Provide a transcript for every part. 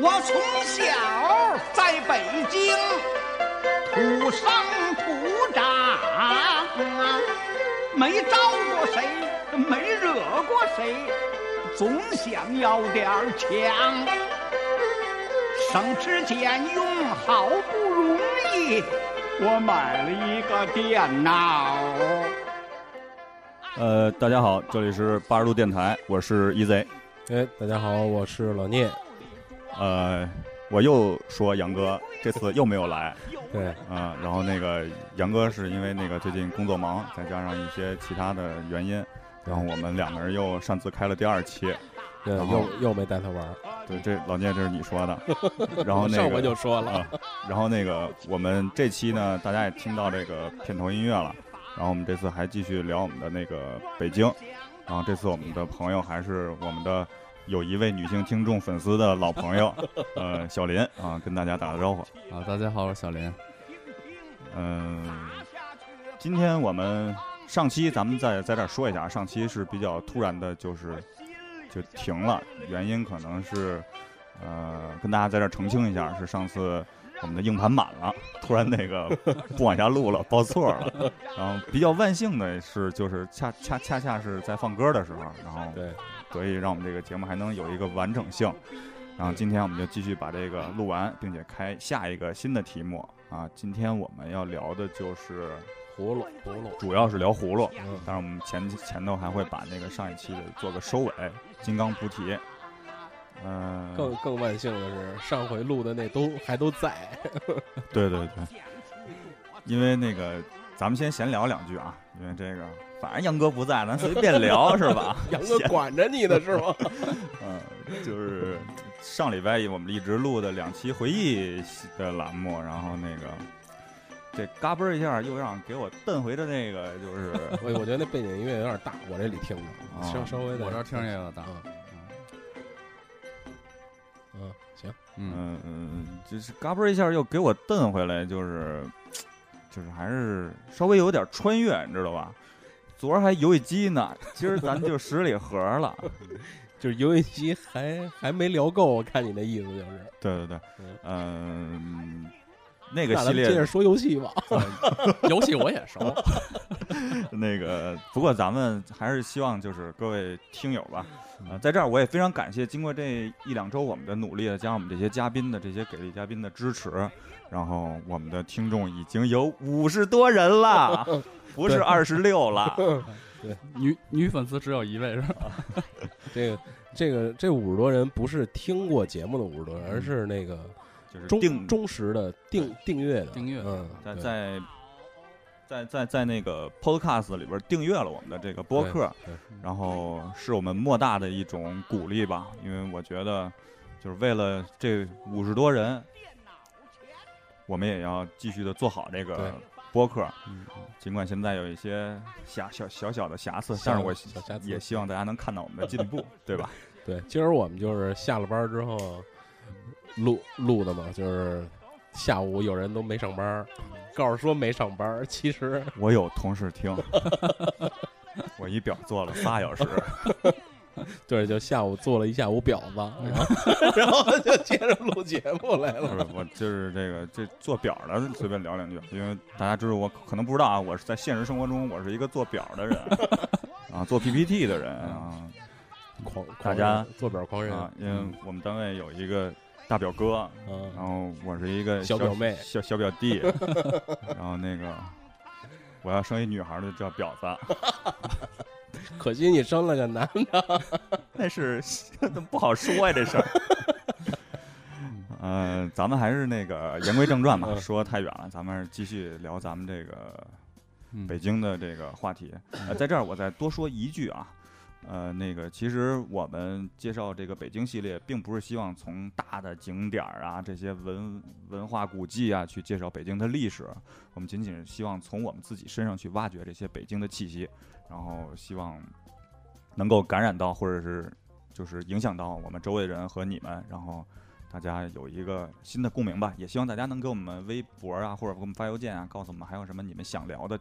我从小在北京土生土长，没招过谁，没惹过谁，总想要点儿强。省吃俭用，好不容易，我买了一个电脑。呃，大家好，这里是八十度电台，我是 EZ。哎，大家好，我是老聂。呃，我又说杨哥这次又没有来，对，啊、然后那个杨哥是因为那个最近工作忙，再加上一些其他的原因，然后我们两个人又擅自开了第二期。对，又又没带他玩儿。对，这老聂这是你说的，然后那上回个就说了，啊，然后那个我们这期呢，大家也听到这个片头音乐了，然后我们这次还继续聊我们的那个北京，然后这次我们的朋友还是我们的有一位女性听众粉丝的老朋友，呃，小林啊，跟大家打个招呼。啊，大家好，我是小林。嗯、今天我们上期咱们在在这儿说一下，上期是比较突然的，就是就停了，原因可能是呃跟大家在这儿澄清一下，是上次我们的硬盘满了，突然那个不往下录了，报错了。然后比较万幸的是，就是恰恰恰恰是在放歌的时候，然后对，所以让我们这个节目还能有一个完整性。然后今天我们就继续把这个录完，并且开下一个新的题目啊。今天我们要聊的就是，葫芦葫芦，主要是聊葫芦，嗯，当然我们前前头还会把那个上一期的做个收尾，金刚菩提。嗯、更更万幸的是，上回录的那都还都在。对对对，因为那个咱们先闲聊两句啊，因为这个反正杨哥不在，咱随便聊是吧？杨哥管着你的是吗？嗯，就是上礼拜我们一直录的两期回忆的栏目，然后那个这嘎嘣儿一下又让给我蹬回的那个就是我我觉得那背景音乐有点大，我这里听着啊稍稍微的，我这听着也有大。嗯嗯，行，嗯，嗯嗯，就是嘎嘣一下又给我蹬回来，就是就是还是稍微有点穿越，你知道吧？昨儿还游戏机呢，今儿咱就十里河了。就是游戏机还还没聊够，我看你那意思就是。对对对嗯，嗯，那个系列咱们接着说游戏吧。游戏我也熟。那个，不过咱们还是希望就是各位听友吧，呃，在这儿我也非常感谢，经过这一两周我们的努力，加上我们这些嘉宾的这些给力嘉宾的支持，然后我们的听众已经有五十多人了，不是对。二十六了。女女粉丝只有一位是吧？这个这个这五十多人不是听过节目的五十多人，而是那个就是定忠实的订订阅的订阅嗯，在在在在在那个 Podcast 里边订阅了我们的这个播客，然后是我们莫大的一种鼓励吧，因为我觉得就是为了这五十多人，我们也要继续的做好这个播客。嗯，尽管现在有一些瑕小小小的瑕疵，但是我也希望大家能看到我们的 进步，对吧？对，今儿我们就是下了班之后录录的嘛，就是下午有人都没上班，告诉说没上班，其实我有同事听，我一表做了仨小时，对，就下午做了一下午婊子，然后然后就接着录节目来不是了。我就是这个这做表的，随便聊两句，因为大家知道我可能不知道啊，我是在现实生活中我是一个做表的人啊，做 PPT 的人啊狂大家做表狂人，啊，因为我们单位有一个大表哥，嗯然后我是一个小表妹小小表弟，然后那个我要生一女孩儿就叫婊子，可惜你生了个男的，那是不好说呀这事儿。呃，咱们还是那个言归正传吧，嗯说太远了，咱们继续聊咱们这个嗯北京的这个话题。呃，在这儿我再多说一句啊，呃，那个其实我们介绍这个北京系列，并不是希望从大的景点儿啊这些文文化古迹啊去介绍北京的历史，我们仅仅是希望从我们自己身上去挖掘这些北京的气息，然后希望能够感染到或者是就是影响到我们周围的人和你们，然后。大家有一个新的共鸣吧，也希望大家能给我们微博啊，或者给我们发邮件啊，告诉我们还有什么你们想聊的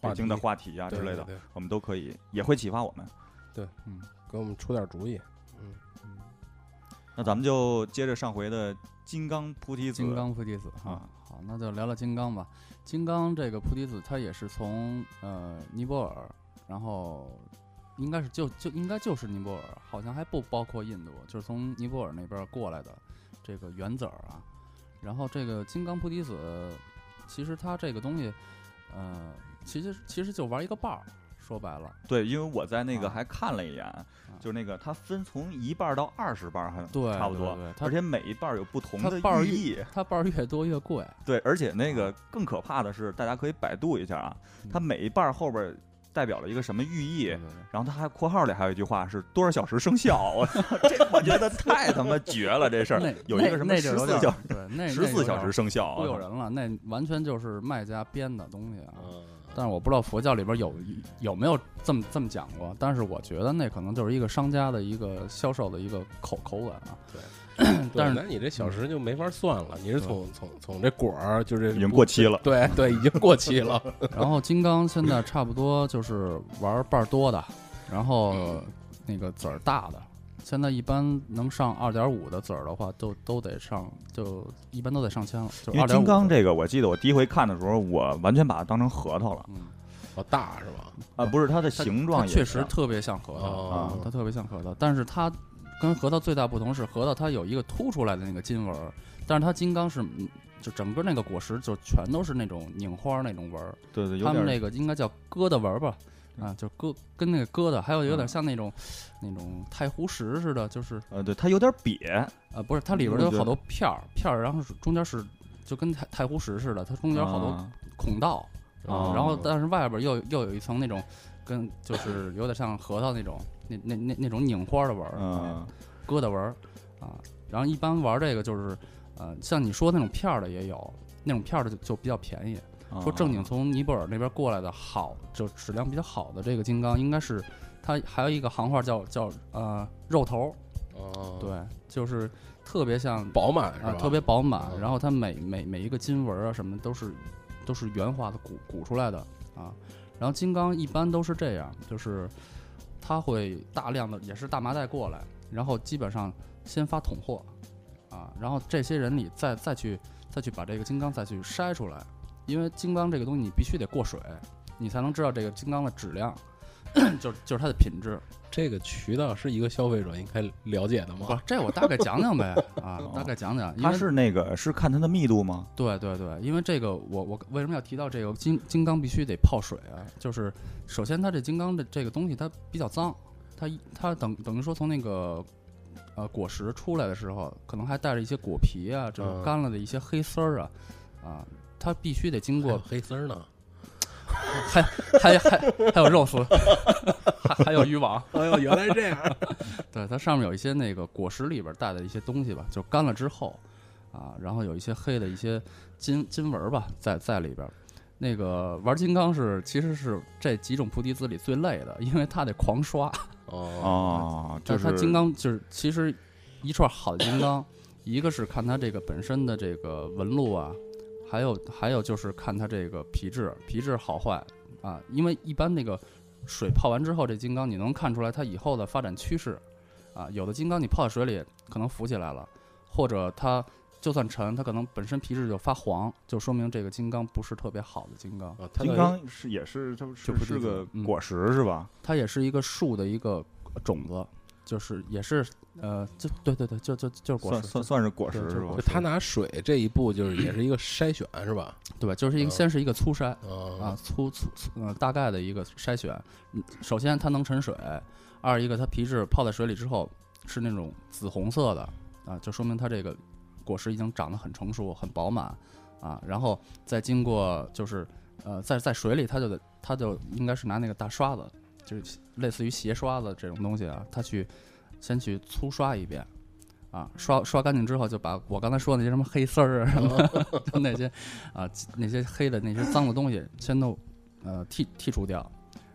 北京的话题啊之类的，我们都可以，也会启发我们。对，嗯给我们出点主意。那咱们就接着上回的金刚菩提子。金刚菩提子啊啊，好，那就聊聊金刚吧。金刚这个菩提子，它也是从呃尼泊尔，然后应该是就就应该就是尼泊尔，好像还不包括印度，就是从尼泊尔那边儿过来的这个原籽儿啊。然后这个金刚菩提子，其实它这个东西，呃，其实其实就玩一个伴儿，说白了，对，因为我在那个啊还看了一眼，就是那个它分从一半到二十半儿，还对，差不多对对它而且每一半有不同的它瓣儿寓意。它瓣儿越多越贵，对，而且那个更可怕的是，大家可以百度一下啊，它嗯每一半后边代表了一个什么寓意对，对对然后它还括号里还有一句话是多少小时生效。我操，这我觉得太他妈绝了，这事儿那有一个什么十四小对，那十四小时生生效啊，忽悠人了，那完全就是卖家编的东西啊。嗯，但是我不知道佛教里边有有没有这么这么讲过，但是我觉得那可能就是一个商家的一个销售的一个口口吻啊。对 但，是那你这小时就没法算了，你是从从从这果儿就是已经过期了。对对，已经过期了。然后金刚现在差不多就是玩瓣儿多的，然后嗯那个籽儿大的。现在一般能上二点五的籽儿的话，都都得上，就一般都得上千了。就。因为金刚这个，我记得我第一回看的时候，我完全把它当成核桃了嗯，哦，大是吧？啊，不是它的形状也确实特别像核桃哦它特别像核桃，但是它跟核桃最大不同是核桃它有一个凸出来的那个金纹儿，但是它金刚是嗯就整个那个果实就全都是那种拧花儿那种纹儿，对对，他们那个应该叫疙瘩纹儿吧。啊，就疙跟那个疙瘩，还有有点嗯像那种、那种太湖石似的，就是呃，对，它有点瘪，呃，不是，它里边有好多片儿片儿，然后是中间是就跟太太湖石似的，它中间好多啊孔道，哦然后但是外边儿又又有一层那种跟就是有点像核桃那种那那那那种拧花的纹儿，嗯，疙瘩纹儿啊。然后一般玩这个就是呃，像你说那种片儿的也有，那种片儿的就就比较便宜。说正经啊从尼泊尔那边过来的好，就质量比较好的这个金刚，应该是它还有一个行话叫叫呃肉头儿，哦，，对，就是特别像饱满是吧？啊，特别饱满，嗯然后它每每每一个金纹儿啊什么的都是都是原画的鼓鼓出来的啊。然后金刚一般都是这样，就是它会大量的也是大麻袋过来，然后基本上先发桶货啊，然后这些人里再再去再去把这个金刚再去筛出来，因为金刚这个东西你必须得过水，你才能知道这个金刚的质量，就是就是它的品质。这个渠道是一个消费者应该了解的不吗？，这我大概讲讲呗啊，大概讲讲，因为它是那个是看它的密度吗？对对对，因为这个我我为什么要提到这个金金刚必须得泡水啊？就是首先它这金刚的这个东西它比较脏，它一它等等于说从那个呃果实出来的时候，可能还带着一些果皮啊，这种嗯干了的一些黑丝儿啊啊，它必须得经过黑丝儿呢。还还还还有肉丝，还还有渔网，哎呦，原来是这样。对，它上面有一些那个果实里边带的一些东西吧，就干了之后，啊，然后有一些黑的一些金金纹吧，在在里边。那个玩金刚是其实是这几种菩提子里最累的，因为它得狂刷。哦，哦，就是它金刚就是其实一串好的金刚，一个是看它这个本身的这个纹路啊，还有还有就是看它这个皮质皮质好坏啊，因为一般那个水泡完之后，这金刚你能看出来它以后的发展趋势啊。有的金刚你泡在水里可能浮起来了，或者它就算沉，它可能本身皮质就发黄，就说明这个金刚不是特别好的金刚。啊它的金刚是也是它就是不是个嗯果实是吧？它也是一个树的一个种子，就是也是呃，就对对对，就就就是果实，算算算是果实就是是吧他拿水这一步，就是也是一个筛选，是吧？对，就是一个嗯先是一个粗筛啊啊，粗粗粗呃大概的一个筛选。嗯首先它能沉水，二一个它皮质泡在水里之后是那种紫红色的啊，就说明它这个果实已经长得很成熟、很饱满啊。然后再经过就是呃在在水里，它就得它就应该是拿那个大刷子，就是类似于鞋刷子这种东西啊，他去先去粗刷一遍。啊，刷刷干净之后，就把我刚才说的那些什么黑丝儿啊，什么的 就那些啊那些黑的那些脏的东西，先都呃剔剔除掉，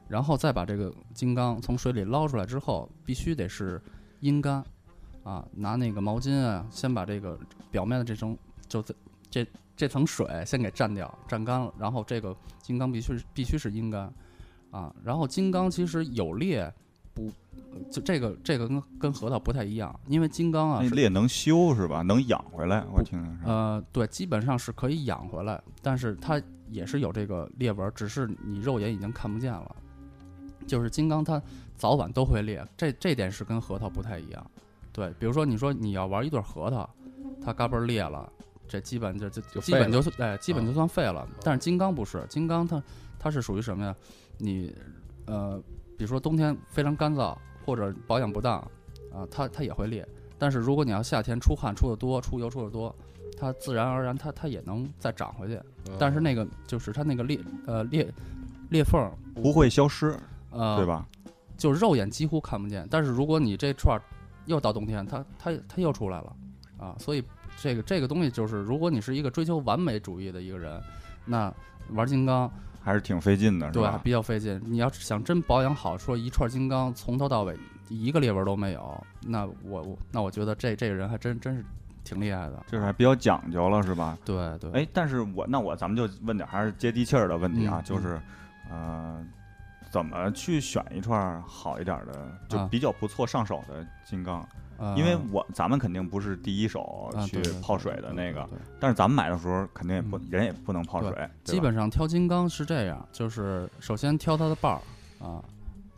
然后再把这个金刚从水里捞出来之后，必须得是阴干啊，拿那个毛巾啊，先把这个表面的这层就这这这层水先给蘸掉，蘸干了，然后这个金刚必须必须是阴干啊，然后金刚其实有裂不，就这个这个跟跟核桃不太一样，因为金刚啊那裂能修是吧？能养回来，我听听是。呃对，基本上是可以养回来，但是它也是有这个裂纹，只是你肉眼已经看不见了。就是金刚它早晚都会裂，这这点是跟核桃不太一样。对，比如说你说你要玩一对核桃，它嘎嘣儿裂了，这基本就就就基本废就哎基本就算废了。但是金刚不是，金刚它它是属于什么呀？你呃，比如说冬天非常干燥或者保养不当啊，它它也会裂。但是如果你要夏天出汗出的多，出油出的多，它自然而然它它也能再长回去。嗯但是那个就是它那个裂呃裂裂缝儿不会消失，呃对？吧？就肉眼几乎看不见。但是如果你这串儿又到冬天，它它它又出来了啊！所以这个这个东西就是，如果你是一个追求完美主义的一个人，那玩金刚还是挺费劲的，是对吧？比较费劲。你要是想真保养好，说一串金刚从头到尾一个裂纹都没有，那我我那我觉得这这个人还真真是挺厉害的。就是还比较讲究了，是吧？对对，哎，但是我那我咱们就问点还是接地气儿的问题啊，嗯就是，呃，怎么去选一串好一点的，就啊比较不错上手的金刚？呃因为我咱们肯定不是第一手去泡水的那个，但是咱们买的时候肯定也不嗯人也不能泡水，基本上挑金刚是这样，就是首先挑它的瓣儿啊，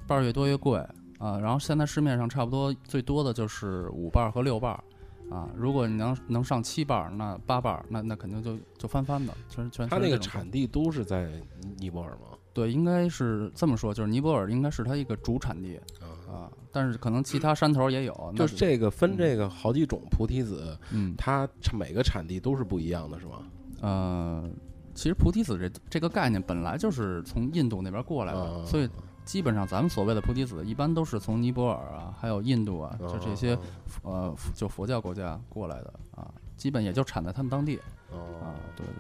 瓣儿越多越贵啊。然后现在市面上差不多最多的就是五瓣儿和六瓣儿啊。如果你能能上七瓣儿，那八瓣儿，那那肯定就就翻番的，全全。它那个产地都是在尼泊尔吗？对，应该是这么说，就是尼泊尔应该是它一个主产地啊，啊，但是可能其他山头也有。就是这个分这个好几种菩提子，嗯它产每个产地都是不一样的，是吗？呃，其实菩提子这这个概念本来就是从印度那边过来的，啊所以基本上咱们所谓的菩提子，一般都是从尼泊尔啊，还有印度啊，就这些哦呃就佛教国家过来的啊，基本也就产在他们当地哦啊，对对。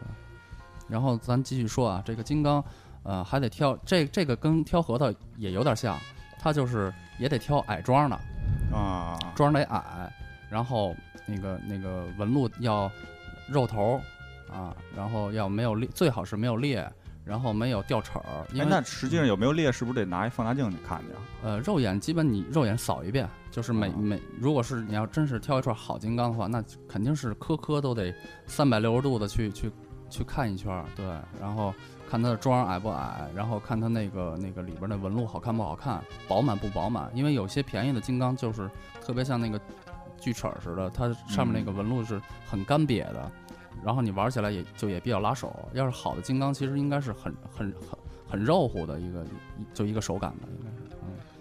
然后咱继续说啊，这个金刚，呃，还得挑这这个跟挑核桃也有点像，它就是也得挑矮桩的，啊，桩得矮，然后那个那个纹路要肉头啊，然后要没有裂，最好是没有裂，然后没有掉齿儿，因哎，为那实际上有没有裂，是不是得拿一放大镜去看去啊？呃肉眼基本你肉眼扫一遍，就是每啊每如果是你要真是挑一串好金刚的话，那肯定是颗颗都得三百六十度的去去去看一圈儿，对，然后看它的桩矮不矮，然后看它那个那个里边的纹路好看不好看，饱满不饱满，因为有些便宜的金刚就是特别像那个锯齿似的，它上面那个纹路是很干瘪的，然后你玩起来也就也比较拉手。要是好的金刚，其实应该是很很很很肉乎的一个一就一个手感的，应该是。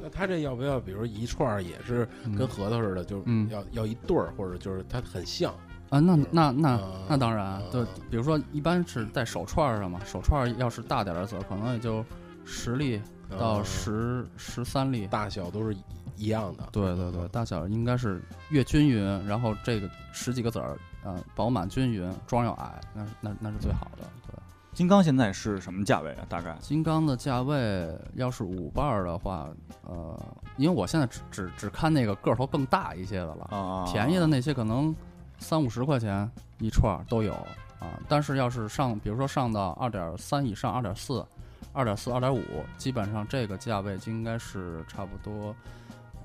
那它这要不要，比如一串儿也是嗯跟核桃似的，就要要一对儿，或者就是它很像啊，那那那啊那当然啊，对，比如说一般是在手串儿上嘛，手串儿要是大点儿的籽儿，可能也就十粒到啊十十三粒。大小都是一一样的。对对对，大小应该是越均匀，然后这个十几个籽儿，呃，饱满均匀，桩要矮，那那那是最好的。对，金刚现在是什么价位啊？大概？金刚的价位要是五瓣儿的话，呃，因为我现在只只只看那个个头更大一些的了，啊，便宜的那些可能三五十块钱一串儿都有啊，但是要是上，比如说上到二点三以上，二点四、二点四、二点五，基本上这个价位就应该是差不多，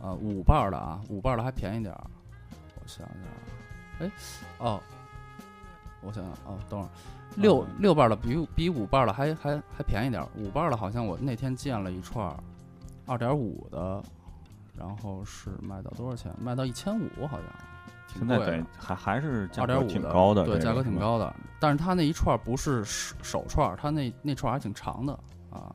呃，五瓣儿的啊，五瓣儿的还便宜点儿。我想想，哎，哦，我想想，哦，等会儿，六嗯六瓣儿的比比五瓣儿的还还还便宜点儿，五瓣儿的好像我那天见了一串儿二点五的，然后是卖到多少钱？卖到一千五好像。挺现在贵的等还还是价格二点五挺高的，对，价格挺。高的。但是它那一串儿不是手手串儿，它那那串儿还挺长的啊，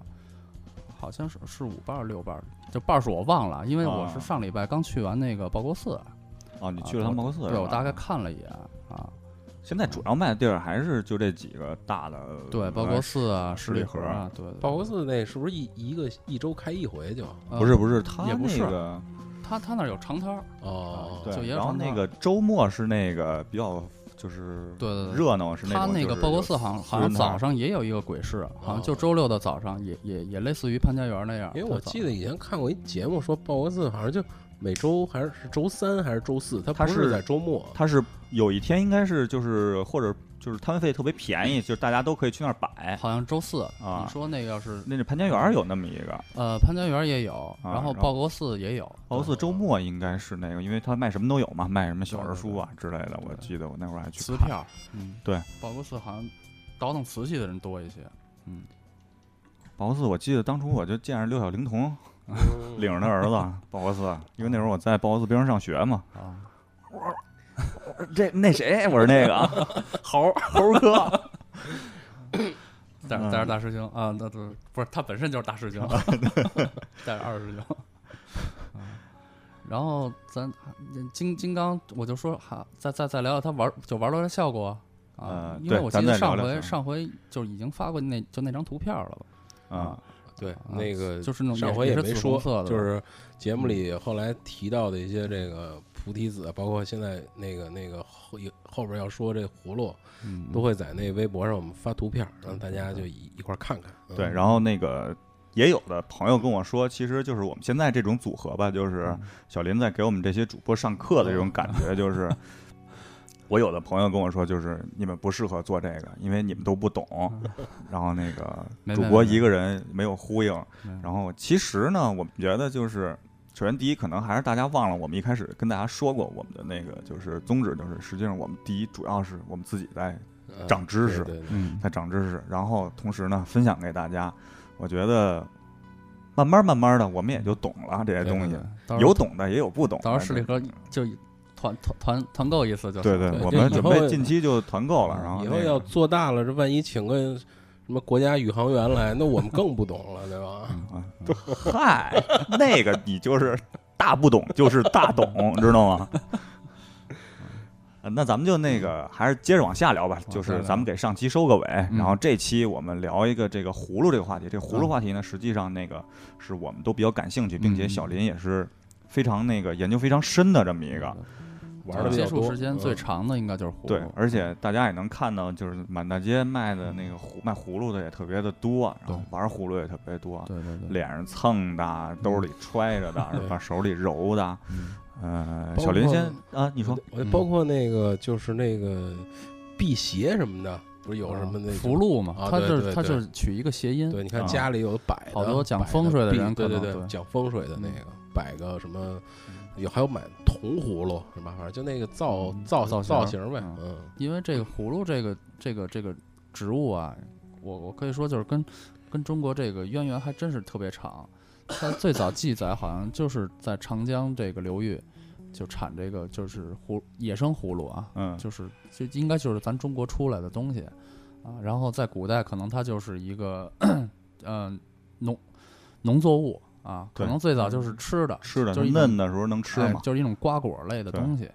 好像是是五瓣儿六瓣儿，就瓣儿数我忘了，因为我啊是上礼拜刚去完那个报国寺，哦，你啊去了趟报国寺？对我大概看了一眼啊，现在主要卖的地儿还是就这几个大的，对，报国寺啊，十里河河啊，对，对报国寺那是不是一一个一周开一回就？呃不是不是，他也不是那个他他那儿有长摊儿，哦，对，就也然后那个周末是那个比较就是对对对热闹，是他种就是那个报国寺好像好像早上也有一个鬼市，好像就哦周六的早上也也也类似于潘家园那样，因为我记得以前看过一节目，说报国寺好像就每周还是是周三还是周四，它不是在周末。他是有一天应该是就是或者就就是摊位费特别便宜，就是大家都可以去那儿摆。好像周四啊你说那个要是那是潘家园有那么一个，呃潘家园也有，啊然后报国寺也有，报国寺周末应该是那个，因为他卖什么都有嘛，卖什么小人书啊之类的。我记得我那会儿还去看。瓷票，嗯，对，报国寺好像倒腾瓷器的人多一些，嗯，报国寺，我记得当初我就见着六小龄童嗯 领着他儿子报国寺，因为那会儿我在报国寺边上上学嘛。啊，这那谁，我是那个 猴猴哥，带嗯带着大师兄啊，那都不是他本身就是大师兄，带着二师兄。啊然后咱金金刚，我就说哈，再再再聊聊他玩就玩到的效果啊呃，因为我记得上回上回就已经发过那就那张图片了吧，啊，对啊那个就是那种上回也没说就是节目里后来提到的一些这个菩提子，包括现在那个那个后后边要说这葫芦，嗯都会在那微博上我们发图片，让大家就一一块儿看看。嗯对，然后那个也有的朋友跟我说，其实就是我们现在这种组合吧，就是小林在给我们这些主播上课的这种感觉，就是 我有的朋友跟我说，就是你们不适合做这个，因为你们都不懂，然后那个主播一个人没有呼应，然后其实呢，我们觉得就是。首先，第一，可能还是大家忘了，我们一开始跟大家说过，我们的那个就是宗旨，就是实际上我们第一主要是我们自己在呃长知识在长知识，然后同时呢分享给大家。我觉得慢慢慢慢的，我们也就懂了这些东西，有懂的也有不懂的。到时候势力盒就团团团团购一次就行对对，我们准备近期就团购了，然后以后要做大了，这万一请个什么国家宇航员来，那我们更不懂了，对吧？啊，嗨，那个你就是大不懂，就是大懂，知道吗？呃那咱们就那个还是接着往下聊吧，就是咱们给上期收个尾，嗯然后这期我们聊一个这个葫芦这个话题。这个葫芦话题呢，实际上那个是我们都比较感兴趣，并且嗯小林也是非常那个研究非常深的这么一个。玩的比接多，触时间最嗯长的应该就是葫芦，对，而且大家也能看到，就是满大街卖的那个葫卖葫芦的也特别的多，然后玩葫芦也特别多，对对对，脸上蹭的，兜里揣着的，对是吧？手里揉的。嗯呃，小林先啊，你说包括那个就是那个辟邪什么的，不是有什么那福禄嘛，啊它就是对对对它就是取一个谐音，对，你看啊家里有摆的好多讲风水的人对对对，讲风水的那嗯个摆个什么，有还有买铜葫芦是吧？反正就那个造嗯造造型造型呗，嗯嗯，因为这个葫芦这个这个这个植物啊，我我可以说就是跟跟中国这个渊源还真是特别长。它最早记载好像就是在长江这个流域就产这个就是葫野生葫芦啊，嗯就是就应该就是咱中国出来的东西啊。然后在古代可能它就是一个嗯 农农作物啊，可能最早就是吃的，吃的就是嫩的时候能吃嘛？哎就是一种瓜果类的东西。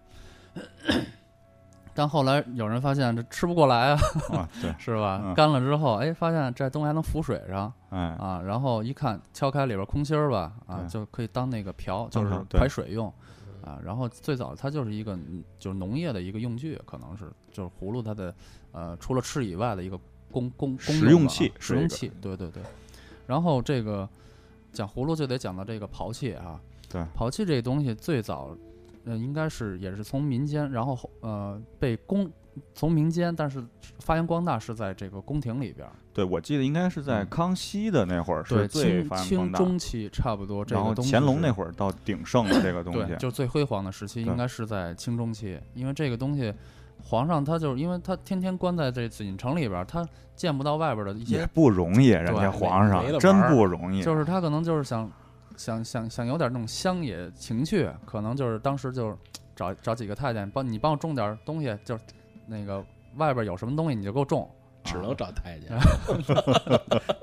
但后来有人发现这吃不过来啊，啊，对，是吧？嗯干了之后，哎，发现这东西还能浮水上哎，啊，然后一看敲开里边空心儿吧，啊，就可以当那个瓢，就是排水用啊。然后最早它就是一个嗯就是农业的一个用具，可能是就是葫芦它的呃除了吃以外的一个功功功实用器实用器，对对对。然后这个讲葫芦就得讲到这个刨器啊，对刨器这东西最早，呃，应该是也是从民间，然后后呃被公从民间，但是发扬光大是在这个宫廷里边，对，我记得应该是在嗯康熙的那会儿对，是最清清发扬光大，中期差不多这然后个东西乾隆那会儿到鼎盛了这个东对，西，就是最辉煌的时期，应该是在清中期，因为这个东西。皇上他就是因为他天天关在这紫禁城里边儿，他见不到外边儿的一些也些，不容易，人对家皇上真不容易，就是他可能就是想想想想有点那种乡野情趣，可能就是当时就是找找几个太监帮你帮我种点东西，就是那个外边有什么东西你就给我种，只能找太监。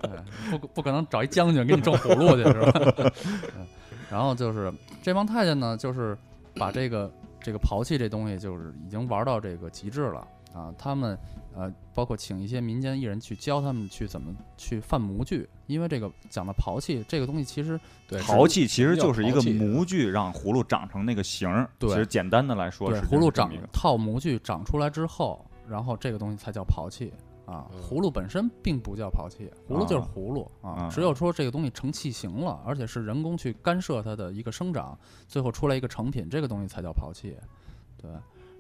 对，不不可能找一将军给你种葫芦去是吧？嗯然后就是这帮太监呢，就是把这个这个刨器这东西，就是已经玩到这个极致了啊。他们呃，包括请一些民间艺人去教他们去怎么去贩模具，因为这个讲的刨器这个东西，其实对，陶器其实就是一个模具，让葫芦长成那个形儿。对其实简单的来说，葫芦长套模具长出来之后，然后这个东西才叫刨器。啊，嗯葫芦本身并不叫刨器，葫芦就是葫芦啊啊，只有说这个东西成器型了，而且是人工去干涉它的一个生长，最后出来一个成品，这个东西才叫刨器。对，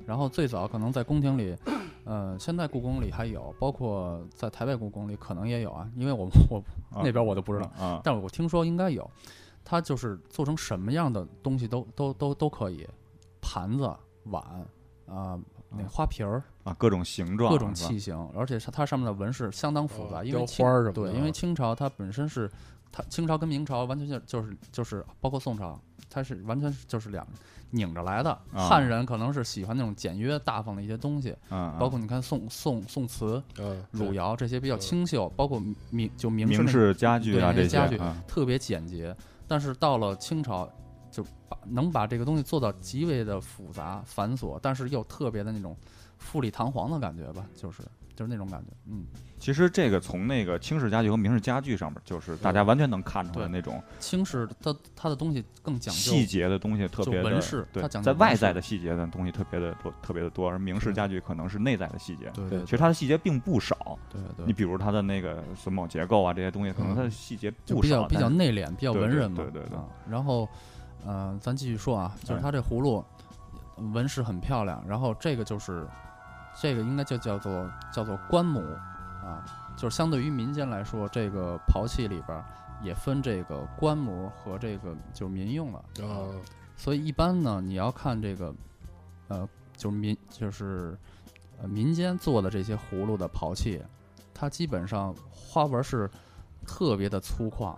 然后最早可能在宫廷里，呃，现在故宫里还有，包括在台北故宫里可能也有啊，因为我我啊那边我都不知道，啊，但我听说应该有。它就是做成什么样的东西都都都都可以，盘子、碗啊、那花瓶儿，啊，各种形状，各种器型，而且它它上面的纹饰相当复杂，因为清花什么对，因为清朝它本身是它清朝跟明朝完全就就是就是包括宋朝，它是完全就是两拧着来的。啊。汉人可能是喜欢那种简约大方的一些东西，嗯，包括你看宋宋宋瓷、嗯，汝窑这些比较嗯。清秀，包括明就明式明那式家具对啊这家具啊特别简洁，但是到了清朝，就把能把这个东西做到极为的复杂繁琐，但是又特别的那种富丽堂皇的感觉吧，就是就是那种感觉，嗯，其实这个从那个清式家具和明式家具上面，就是大家完全能看出来那种清式它它的东西更讲究细节的东西特别在外在的细节的东西特别的多，特别的多，而明式家具可能是内在的细节。对对其实它的细节并不少。对对，你比如它的那个榫卯结构啊，这些东西可能嗯它的细节不少，比较比较内敛，比较文人嘛，对对对啊。然后，呃，咱继续说啊，就是哎它这葫芦纹饰很漂亮，然后这个就是这个应该就叫做叫做官母啊，就是相对于民间来说，这个陶器里边也分这个官模和这个就是民用了啊，所以一般呢，你要看这个，呃，就是民就是呃民间做的这些葫芦的陶器，它基本上花纹是特别的粗犷。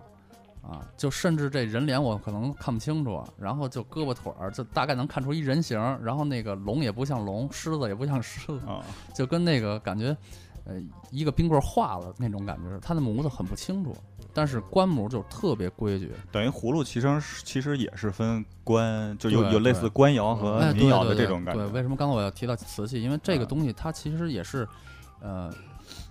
啊，就甚至这人脸我可能看不清楚，然后就胳膊腿儿就大概能看出一人形儿，然后那个龙也不像龙，狮子也不像狮子，啊，就跟那个感觉，呃，一个冰棍儿化了那种感觉，它的模子很不清楚，但是官模就特别规矩，等于葫芦其实其实也是分官，就有有类似官窑和哎，民窑的这种感觉。对，为什么刚才我要提到瓷器？因为这个啊东西它其实也是，呃，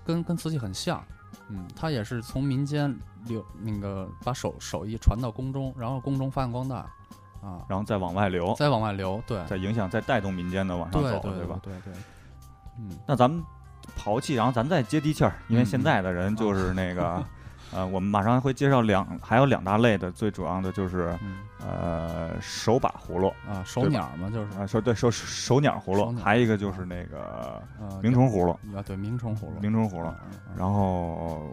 跟跟瓷器很像，嗯，它也是从民间流那个把手手艺传到宫中，然后宫中发扬光大，啊，然后再往外流，再往外流，对，再影响，再带动民间的往上走，对对吧？对对，嗯，那咱们刨气，然后咱再接地气儿，因为嗯现在的人就是那个，呃，我们马上会介绍两，还有两大类的，最主要的就是嗯呃手把葫芦啊，手鸟嘛，就是啊，手对手手鸟葫芦，还有一个就是那个呃鸣虫葫芦，啊，对，鸣虫葫芦，鸣虫葫芦。然后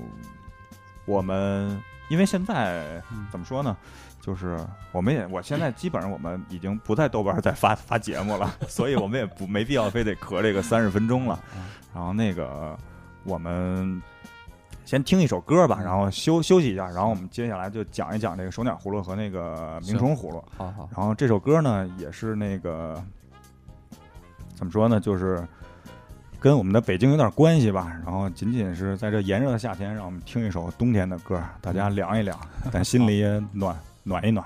我们因为现在嗯怎么说呢？就是我们也，我现在基本上我们已经不在豆瓣儿再发发节目了，所以我们也不没必要非得磕这个三十分钟了。嗯然后那个我们先听一首歌吧，然后休休息一下，然后我们接下来就讲一讲这个手鸟葫芦和那个鸣虫葫芦。好好，然后这首歌呢，也是那个怎么说呢，就是跟我们的北京有点关系吧。然后仅仅是在这炎热的夏天，让我们听一首冬天的歌，大家凉一凉，但心里也暖暖一暖。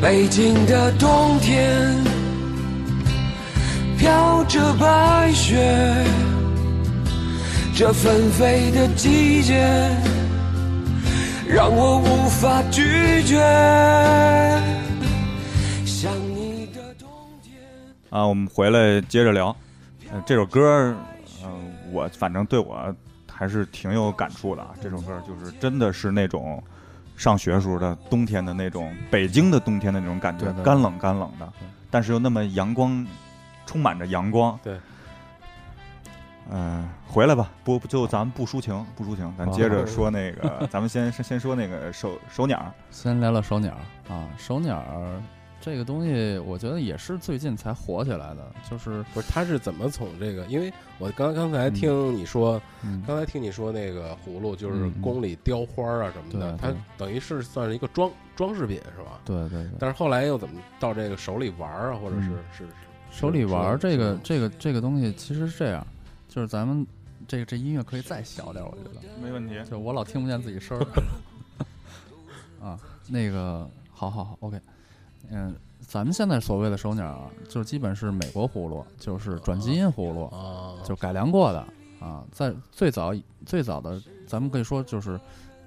北京的冬天飘着白雪这纷飞的季节让我无法拒绝。想你的冬天啊我们回来接着聊。这首歌嗯我反正对我还是挺有感触的啊这首歌就是真的是那种上学时候的冬天的那种北京的冬天的那种感觉干冷干冷的，但是又那么阳光，充满着阳光。对。嗯、回来吧，不不就咱们不抒情，不抒情，咱接着说那个，咱们先先先说那个手手鸟，先聊聊手鸟啊，手鸟儿这个东西，我觉得也是最近才火起来的，就是不是他是怎么从这个？因为我刚刚才听你说，嗯，刚才听你说那个葫芦就是宫里雕花啊什么的，它等于是算是一个装装饰品是吧？对对对，但是后来又怎么到这个手里玩啊，或者是嗯是手里玩这个这个这个东西其实是这样，就是咱们这个这音乐可以再小点，我觉得。没问题。就我老听不见自己声儿。啊，那个，好好好，OK，嗯，咱们现在所谓的手鸟啊，就基本是美国葫芦，就是转基因葫芦，啊，就改良过的啊。在最早最早的，咱们可以说就是，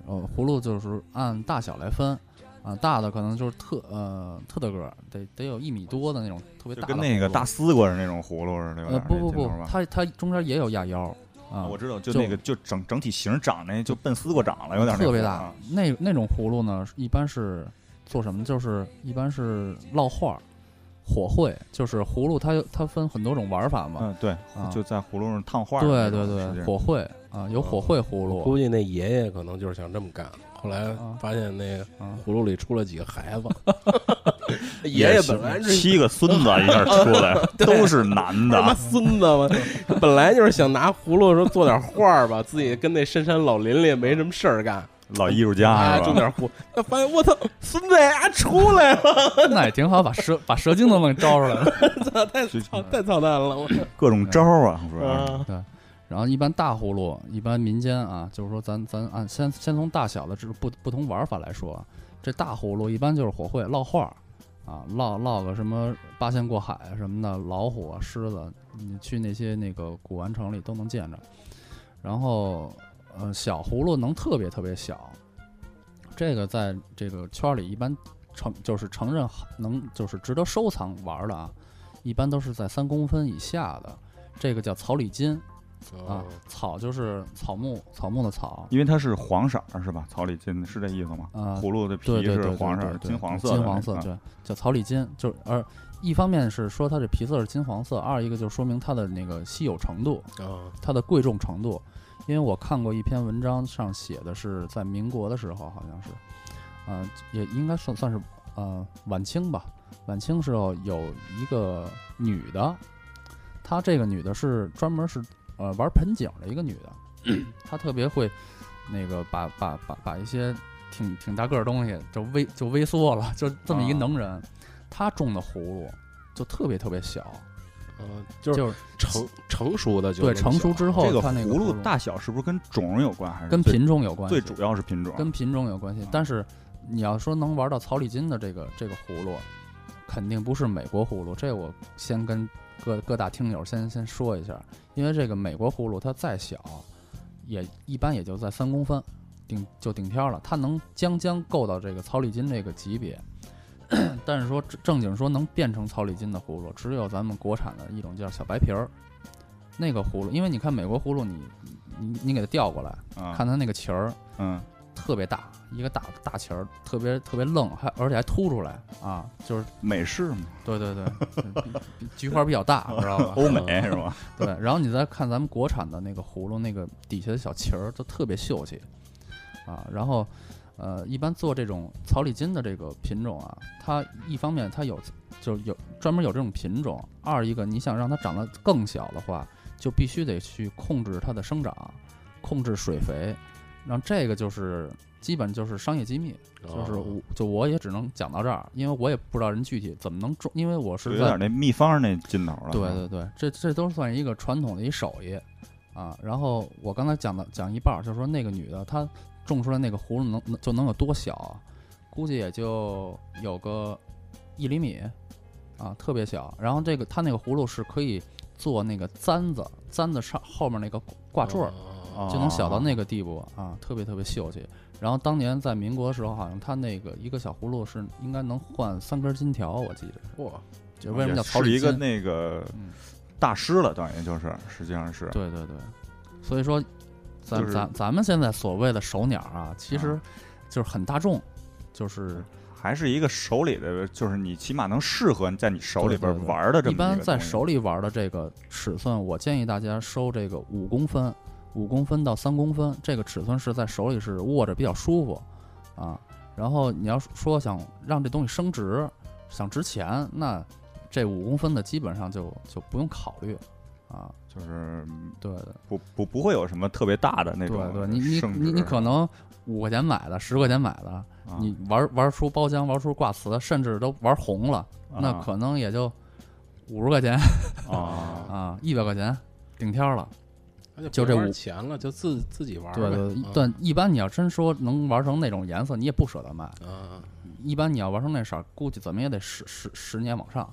呃，葫芦就是按大小来分。啊，大的可能就是特呃特大个儿，得得有一米多的那种特别大的跟那个大丝瓜似的那种葫芦似的，有呃不不不它它中间也有压腰啊，我知道，就就那个就整整体型长那就奔丝瓜长了，有点那特别大啊。那那种葫芦呢，一般是做什么？就是一般是烙画儿、火绘，就是葫芦它有它分很多种玩法嘛。嗯，对，啊，就在葫芦上烫画儿。对对对，火绘啊，有火绘葫芦估计那爷爷可能就是想这么干，后来啊发现那葫芦里出了几个孩子，爷爷本来是七个孙子一下 出来，都是男他妈的。孙子嘛，本来就是想拿葫芦说做点画儿吧，自己跟那深山老林里没什么事儿干，老艺术家啊，是吧？种点葫，他发现我操，孙子呀出来了，那也挺好，把蛇把蛇精都能招出来了。操，太操太操蛋了，我各种招儿啊，是吧？啊，对，然后一般大葫芦，一般民间啊，就是说咱咱按先先从大小的这不不同玩法来说啊，这大葫芦一般就是火绘烙画儿啊，烙烙个什么八仙过海啊什么的，老虎啊、狮子，你去那些那个古玩城里都能见着。然后，呃，小葫芦能特别特别小，这个在这个圈儿里一般承就是承认好能就是值得收藏玩儿的啊，一般都是在三公分以下的。这个叫草里金啊哦，草就是草木，草木的草，因为它是黄色儿是吧？草里金是这意思吗？啊葫芦的皮对对对对是黄色金黄色金黄色，啊对，叫草里金，就是而一方面是说它这皮色是金黄色，二一个就说明它的那个稀有程度，啊，它的贵重程度。因为我看过一篇文章，上写的是在民国的时候，好像是，呃，也应该算算是呃晚清吧。晚清时候有一个女的，她这个女的是专门是呃玩盆景的一个女的，她特别会那个把把把把一些挺挺大个儿的东西就微就微缩了，就这么一能人。她种的葫芦就特别特别小，啊，就是就是成成熟的就对成熟之后，这个它那个葫芦芦大小是不是跟种有关，还是跟品种有关系，最主要是品种？跟品种有关系啊。但是你要说能玩到草里金的这个这个葫芦，肯定不是美国葫芦。这我先跟各各大听友先先说一下，因为这个美国葫芦它再小，也一般也就在三公分顶就顶天儿了，它能将将够到这个草里金这个级别。但是说正正经说能变成草里金的葫芦，只有咱们国产的一种叫小白皮儿。那个葫芦，因为你看美国葫芦你，你你给它调过来，啊，看它那个旗儿，嗯，特别大，一个大大旗儿，特别特别愣，还而且还凸出来啊，就是美式嘛，对对对，菊花比较大，知道吧？欧美是吧？对，然后你再看咱们国产的那个葫芦，那个底下的小旗儿都特别秀气啊。然后，呃，一般做这种草里金的这个品种啊，它一方面它有就有专门有这种品种，二一个你想让它长得更小的话，就必须得去控制它的生长，控制水肥，让这个就是基本就是商业机密，就是哦我就我也只能讲到这儿，因为我也不知道人具体怎么能种，因为我就是有在点那秘方那劲头了。对对对，这这都算一个传统的一手艺啊。然后我刚才讲的讲一半儿，就是说那个女的她种出来那个葫芦能能就能有多小啊？估计也就有个一厘米啊，特别小。然后这个它那个葫芦是可以做那个簪子，簪子上后面那个挂坠儿。哦就能小到那个地步啊，特别特别秀气。然后当年在民国的时候，好像它那个一个小葫芦是应该能换三根金条，我记得。哇，就为什么叫也是一个？那个嗯大师了，等于就是实际上是对对对，所以说，咱、咱咱们现在所谓的手鸟啊，其实啊就是很大众，就是还是一个手里的，就是你起码能适合在你手里边玩的这么一般在手里玩的这个尺寸，我建议大家收这个五公分，五公分到三公分，这个尺寸是在手里是握着比较舒服啊。然后你要说想让这东西升值，想值钱，那这五公分的基本上就就不用考虑啊。就是对的，不不不会有什么特别大的那种对，你你你你可能五块钱买的，十块钱买的，啊你玩玩出包浆，玩出挂瓷，甚至都玩红了，那啊可能也就五十块钱啊 啊，一百块钱顶天了。那就这五钱了，就自自己玩呗。对对，嗯但一般你要真说能玩成那种颜色，你也不舍得卖。啊，一般你要玩成那色，估计怎么也得十十十年往上，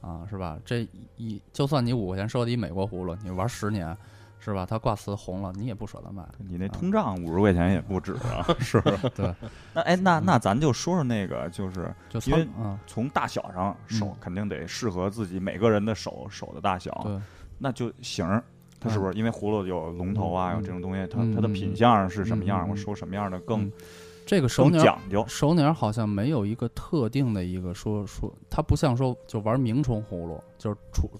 啊，是吧？这一就算你五块钱收的一美国葫芦，你玩十年，是吧？它挂瓷红了，你也不舍得卖。你那通胀五十块钱也不止啊，是不是？对，那哎，那那咱就说说那个，就是就因为从大小上手嗯肯定得适合自己每个人的手手的大小，对，那就型儿，它是不是？因为葫芦有龙头啊，嗯有这种东西，它嗯它的品相是什么样？我收什么样的更嗯这个手更鸟讲究手鸟好像没有一个特定的一个说说，它不像说就玩鸣虫葫芦，就是出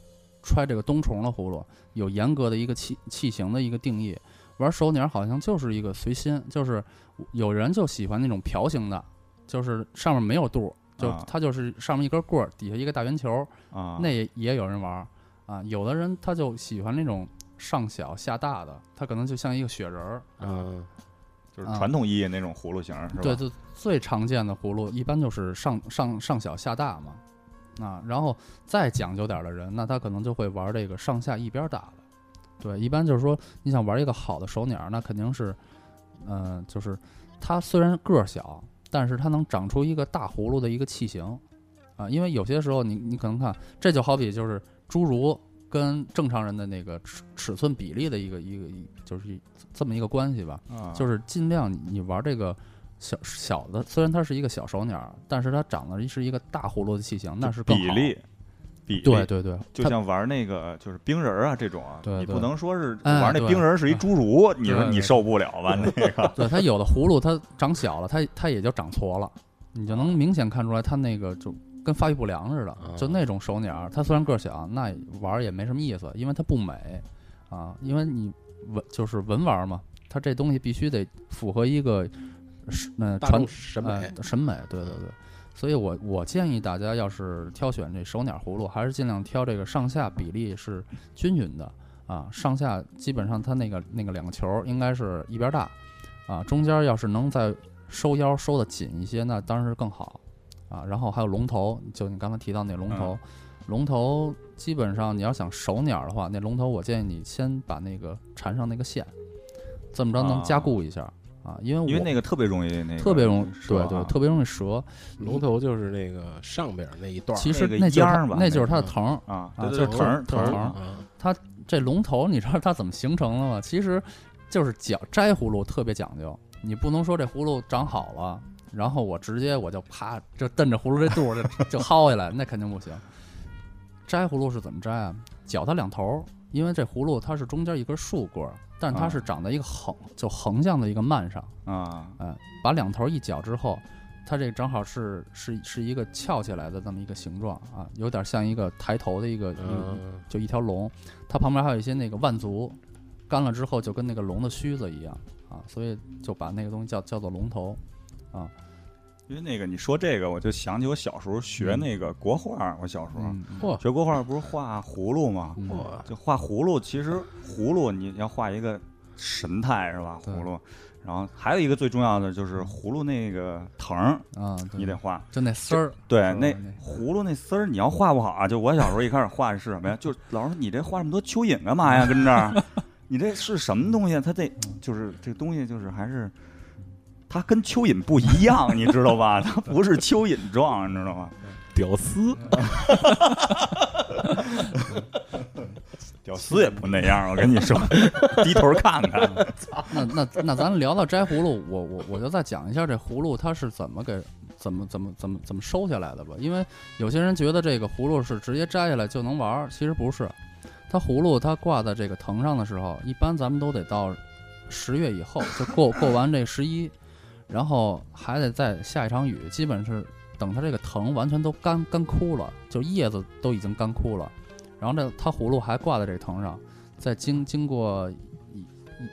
揣这个冬虫的葫芦，有严格的一个器器型的一个定义。玩手鸟好像就是一个随心，就是有人就喜欢那种瓢形的，就是上面没有肚，就啊它就是上面一根棍儿，底下一个大圆球，啊，那也也有人玩啊。有的人他就喜欢那种上小下大的，他可能就像一个雪人儿，嗯，就是传统意义那种葫芦形儿，是吧？对，就最常见的葫芦一般就是上上上小下大嘛，啊，然后再讲究点儿的人，那他可能就会玩这个上下一边儿大的。对，一般就是说你想玩一个好的手鸟，那肯定是，嗯、就是它虽然个儿小，但是它能长出一个大葫芦的一个器型，啊，因为有些时候你你可能看，这就好比就是侏儒跟正常人的那个尺尺寸比例的一个一个一就是这么一个关系吧。啊就是尽量你你玩这个小小的，虽然它是一个小手鸟，但是它长得是一个大葫芦的器型，那是。比例，比例对对对，就像玩那个就是冰人儿啊这种啊，对不能说是哎玩那冰人儿是一侏儒，你说你受不了吧？那个 对它有的葫芦它长小了，它它也就长矬了，你就能明显看出来它那个就跟发育不良似的，就那种手鸟，它虽然个儿小，那玩儿也没什么意思，因为它不美啊，因为你文就是文玩嘛，它这东西必须得符合一个是呃大传众审美呃审美，对对对。所以我我建议大家要是挑选这手鸟葫芦，还是尽量挑这个上下比例是均匀的啊，上下基本上它那个那个两个球儿应该是一边儿大啊，中间要是能再收腰收的紧一些，那当然是更好啊。然后还有龙头，就你刚才提到那龙头，龙头基本上你要想熟鸟的话，那龙头我建议你先把那个缠上那个线，这么着能加固一下啊，因为我因为那个特别容易那个特别容易，折对对，啊特别容易折。龙头就是那个上边那一段儿，其实那个那就是它秧儿吧那就是它的藤儿啊，啊，对对就是藤儿藤儿藤儿。嗯这龙头你知道它怎么形成的吗？其实就是讲摘葫芦特别讲究，你不能说这葫芦长好了，然后我直接我就啪就瞪着葫芦这肚儿就就薅下来，那肯定不行。摘葫芦是怎么摘啊？绞它两头儿，因为这葫芦它是中间一根竖棍儿，但它啊是长在一个横就横向的一个蔓上，啊哎，把两头一绞之后，它这正好是是是一个翘起来的这么一个形状啊，有点像一个抬头的一个一个嗯，就一条龙，它旁边还有一些那个腕足，干了之后就跟那个龙的须子一样啊，所以就把那个东西叫叫做龙头。因为那个你说这个，我就想起我小时候学那个国画，我小时候嗯，学国画不是画葫芦吗？嗯，就画葫芦，其实葫芦你要画一个神态是吧？葫芦，然后还有一个最重要的就是葫芦那个藤儿，啊，你得画。就那丝儿，对，那那葫芦那丝儿你要画不好啊，就我小时候一开始画的是什么呀？就老师说你这画这么多蚯蚓干嘛呀？跟这儿，你这是什么东西？它这就是这东西就是还是。它跟蚯蚓不一样，你知道吧？它不是蚯蚓状，你知道吗？屌丝，屌丝也不那样，我跟你说，低头看看。那那那咱聊到摘葫芦，我我我就再讲一下这葫芦它是怎么给怎么怎么怎么怎么收下来的吧。因为有些人觉得这个葫芦是直接摘下来就能玩儿，其实不是。它葫芦它挂在这个藤上的时候，一般咱们都得到十月以后就过过完这十一，然后还得再下一场雨，基本是等它这个藤完全都干干枯了，就叶子都已经干枯了，然后这它葫芦还挂在这藤上，再经经过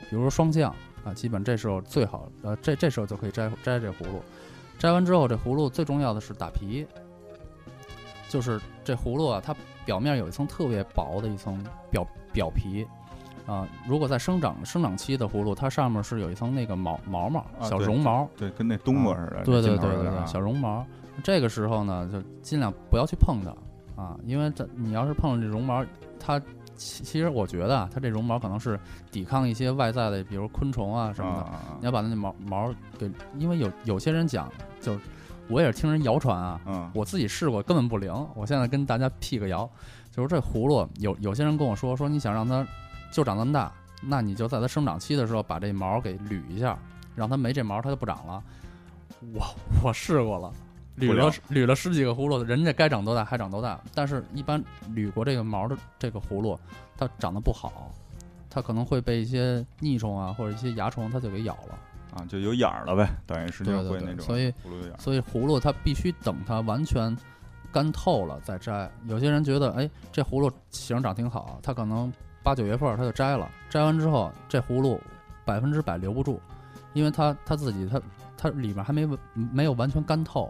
比如说霜降啊，基本这时候最好呃这这时候就可以摘摘这葫芦，摘完之后这葫芦最重要的是打皮，就是这葫芦啊它表面有一层特别薄的一层表表皮。啊，如果在生长生长期的葫芦，它上面是有一层那个毛毛毛小绒毛，对，跟那冬瓜似的。对对对对小绒毛。这个时候呢，就尽量不要去碰它啊，因为这你要是碰了这绒毛，它其其实我觉得啊，它这绒毛可能是抵抗一些外在的，比如昆虫啊什么的。你要把那毛毛给，因为有有些人讲，就是我也是听人谣传啊，嗯，我自己试过根本不灵。我现在跟大家辟个谣，就是这葫芦有有些人跟我说说你想让它就长那么大，那你就在它生长期的时候把这毛给捋一下，让它没这毛它就不长了。我我试过了，捋了了捋了十几个葫芦，人家该长多大还长多大，但是一般捋过这个毛的这个葫芦，它长得不好，它可能会被一些腻虫啊或者一些蚜虫它就给咬了。啊，就有眼儿了呗，等于是就会那种，对所以葫芦有眼儿。所以葫芦它必须等它完全干透了再摘。有些人觉得，哎，这葫芦形长挺好，它可能八九月份儿他就摘了，摘完之后这葫芦百分之百留不住，因为它它自己它它里面还没没有完全干透，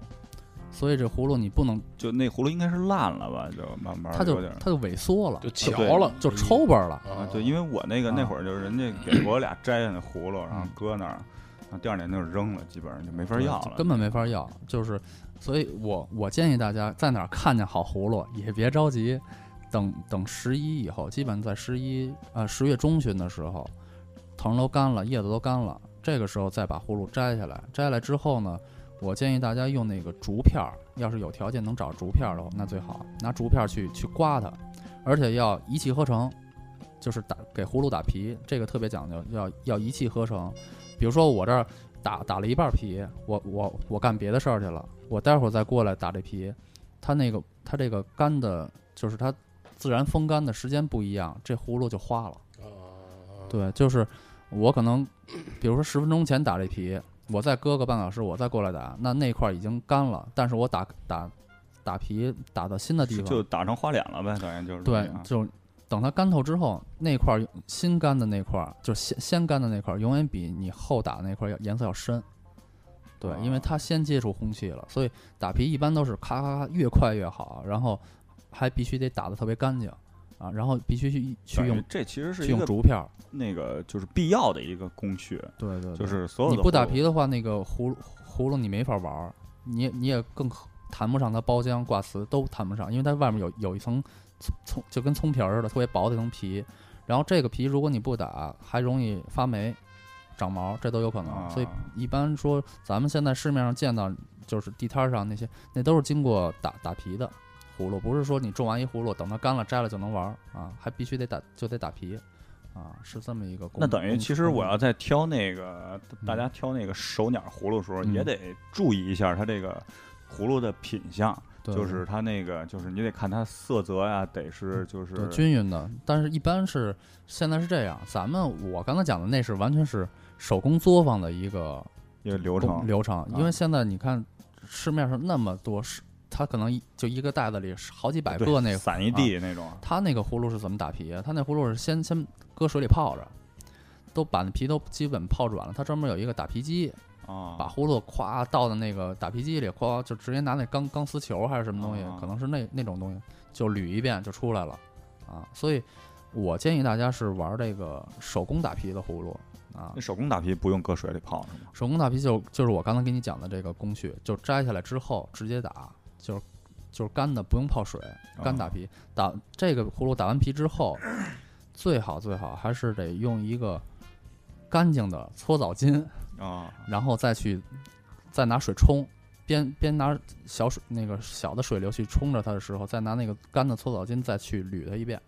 所以这葫芦你不能，就那葫芦应该是烂了吧，就慢慢它就它就萎缩了，就对瞧了，就抽巴儿了。啊，对，因为我那个那啊会儿就是人家给我俩摘下那葫芦，然后嗯搁那儿，然后第二年就扔了，基本上就没法要了，根本没法要。就是，所以我我建议大家在哪儿看见好葫芦也别着急，等等十一以后，基本在十一呃十月中旬的时候，藤都干了，叶子都干了，这个时候再把葫芦摘下来。摘下来之后呢，我建议大家用那个竹片儿，要是有条件能找竹片儿的话，那最好拿竹片儿去去刮它，而且要一气呵成，就是打给葫芦打皮，这个特别讲究，要要一气呵成。比如说我这儿打打了一半皮，我我我干别的事儿去了，我待会儿再过来打这皮，它那个它这个干的，就是它自然风干的时间不一样，这葫芦就花了。对，就是我可能，比如说十分钟前打这皮，我再搁个半小时，我再过来打，那那块儿已经干了，但是我打打打皮打到新的地方，就打成花脸了呗，等于就是对，就等它干透之后，那块儿新干的那块儿，就是先先干的那块儿，永远比你后打的那块儿要颜色要深。对，因为哦它先接触空气了，所以打皮一般都是咔咔咔越快越好，然后还必须得打得特别干净啊，然后必须去去用这其实是去一个用竹片儿。那个就是必要的一个工序，对对，对就是所有的你不打皮的话，那个葫芦葫芦你没法玩儿，你你也更谈不上它包浆挂瓷都谈不上，因为它外面有有一层葱葱就跟葱皮儿似的特别薄的一层皮，然后这个皮如果你不打，还容易发霉、长毛，这都有可能。所以啊一般说，咱们现在市面上见到就是地摊儿上那些，那都是经过打打皮的葫芦，不是说你种完一葫芦等它干了摘了就能玩儿啊，还必须得打就得打皮。啊，是这么一个工。那等于其实我要工在挑那个大嗯家挑那个手鸟葫芦的时候，嗯也得注意一下它这个葫芦的品相，就是它那个就是你得看它色泽呀，得是就是均匀的，但是一般是现在是这样，咱们我刚才讲的那是完全是手工作坊的一个一个流程。流程，因为啊现在你看市面上那么多是，它可能一就一个袋子里好几百个那个，散一地那种，它那个葫芦是怎么打皮啊？它那葫芦是先先搁水里泡着，都把那皮都基本泡软了，它专门有一个打皮机，啊，把葫芦咵倒到那个打皮机里，咵就直接拿那钢钢丝球还是什么东西，啊可能是那那种东西，就捋一遍就出来了啊。所以，我建议大家是玩这个手工打皮的葫芦啊那。手工打皮不用搁水里泡是吗？手工打皮就就是我刚才给你讲的这个工序，就摘下来之后直接打，就是就是干的，不用泡水，干打皮。打这个葫芦打完皮之后，最好最好还是得用一个干净的搓澡巾。啊，然后再去再拿水冲，边边拿小水那个小的水流去冲着它的时候，再拿那个干的搓澡巾再去捋它一遍，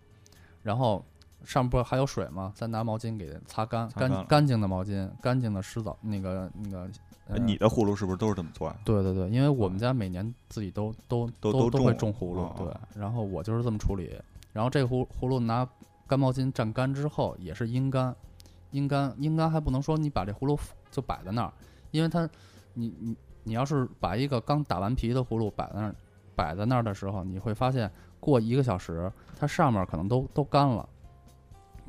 然后上面不是还有水吗？再拿毛巾给擦干，干擦干净的毛巾，干净的湿澡，那个那个。你的葫芦是不是都是这么做呀？对对对，因为我们家每年自己都都都都会都种种葫芦哦，对，然后我就是这么处理。然后这葫葫芦拿干毛巾蘸干之后，也是阴干，阴干阴干还不能说你把这葫芦就摆在那儿，因为它你你你要是把一个刚打完皮的葫芦摆在那儿摆在那儿的时候，你会发现过一个小时，它上面可能都都干了。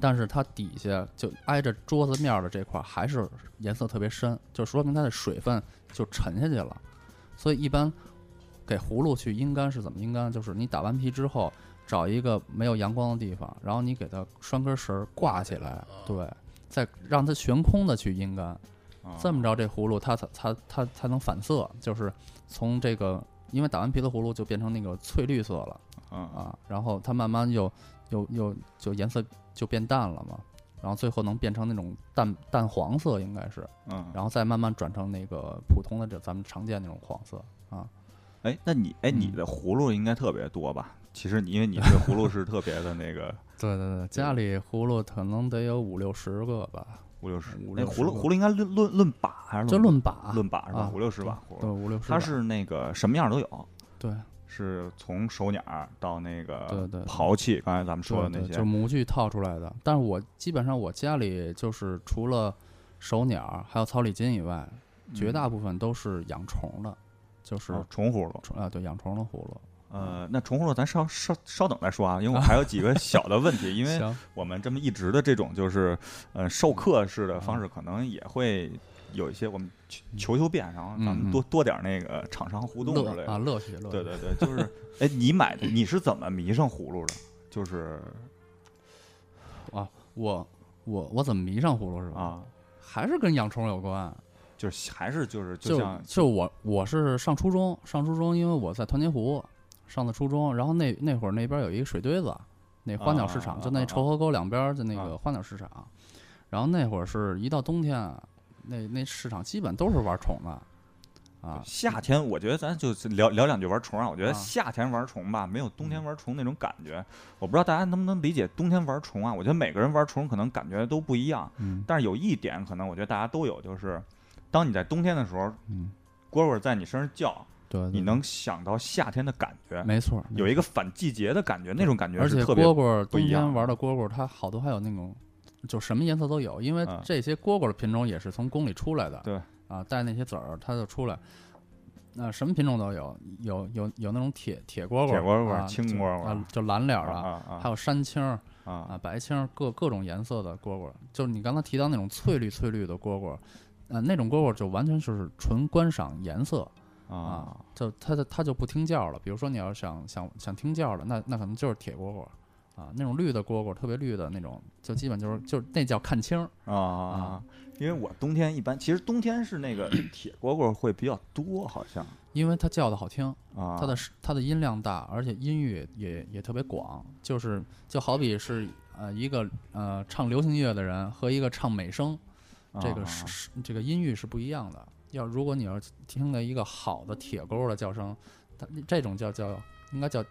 但是它底下就挨着桌子面儿的这块儿还是颜色特别深，就说明它的水分就沉下去了。所以一般给葫芦去阴干是怎么阴干？就是你打完皮之后，找一个没有阳光的地方，然后你给它拴根绳儿挂起来，对，再让它悬空的去阴干。啊这么着，这葫芦它才它它才能反色，就是从这个因为打完皮的葫芦就变成那个翠绿色了啊啊，然后它慢慢又又又就颜色就变淡了嘛，然后最后能变成那种淡淡黄色应该是，嗯，然后再慢慢转成那个普通的这咱们常见那种黄色啊。哎，那你哎你嗯的葫芦应该特别多吧？其实你因为你 这个葫芦是特别的那个对对对，家里葫芦可能得有五六十个吧，五六十，那葫芦葫芦应该论论论把还是就论把，论把是吧啊？五六十把葫对，五六十。它是那个什么样都有，对是从手鸟儿到那个对对刨器，刚才咱们说的对对，那些就是模具套出来的。但是我基本上我家里就是除了手鸟还有草里金以外，绝大部分都是养虫的，就是哦虫葫芦。虫啊，对，养虫的葫芦。呃，那虫葫芦咱稍稍稍等再说啊，因为我还有几个小的问题，因为，我们这么一直的这种就是呃授课式的方式，可能也会有一些我们求求求变，然后咱们多多点儿那个厂商互动之类的啊，乐趣乐趣。对对对，就是 哎，你买的你是怎么迷上葫芦的？就是啊我我我怎么迷上葫芦是吧？啊，还是跟养虫有关。就是还是就是就像就我我是上初中，上初中，因为我在团结湖上的初中，然后那那会儿那边有一个水堆子，那花鸟市场，啊就那臭河沟两边儿就那啊个花鸟市场，然后那会儿是一到冬天啊，那那市场基本都是玩虫的，啊，夏天，我觉得咱就聊聊两句玩虫啊。我觉得啊夏天玩虫吧，没有冬天玩虫那种感觉。我不知道大家能不能理解冬天玩虫啊？我觉得每个人玩虫可能感觉都不一样，嗯但是有一点可能我觉得大家都有，就是当你在冬天的时候，嗯，蝈蝈在你身上叫，对，对你能想到夏天的感觉，没错，有一个反季节的感觉，那种感觉而且特别蝈蝈冬不一样天玩的蝈蝈，它好多还有那种，就什么颜色都有，因为嗯这些蝈蝈的品种也是从宫里出来的。对啊，带那些籽儿，它就出来。那、什么品种都有，有有有那种铁铁蝈蝈、铁蝈蝈青蝈蝈啊，就蓝脸儿啊的，啊还有山青儿啊啊、白青儿，各各种颜色的蝈蝈。就是你刚才提到那种翠绿翠绿的蝈蝈，呃，那种蝈蝈就完全就是纯观赏颜色啊啊，就它就它就不听叫了。比如说你要想想想听叫了，那那可能就是铁蝈蝈啊，那种绿的蝈蝈，特别绿的那种，就基本就是就是那叫看清儿。啊啊！因为我冬天一般，其实冬天是那个 铁蝈蝈会比较多，好像因为它叫的好听，啊，它的是它的音量大，而且音域也也特别广，就是就好比是呃一个呃唱流行音乐的人和一个唱美声，这个啊是是这个音域是不一样的。要如果你要是听了一个好的铁钩的叫声，它这种叫叫应该叫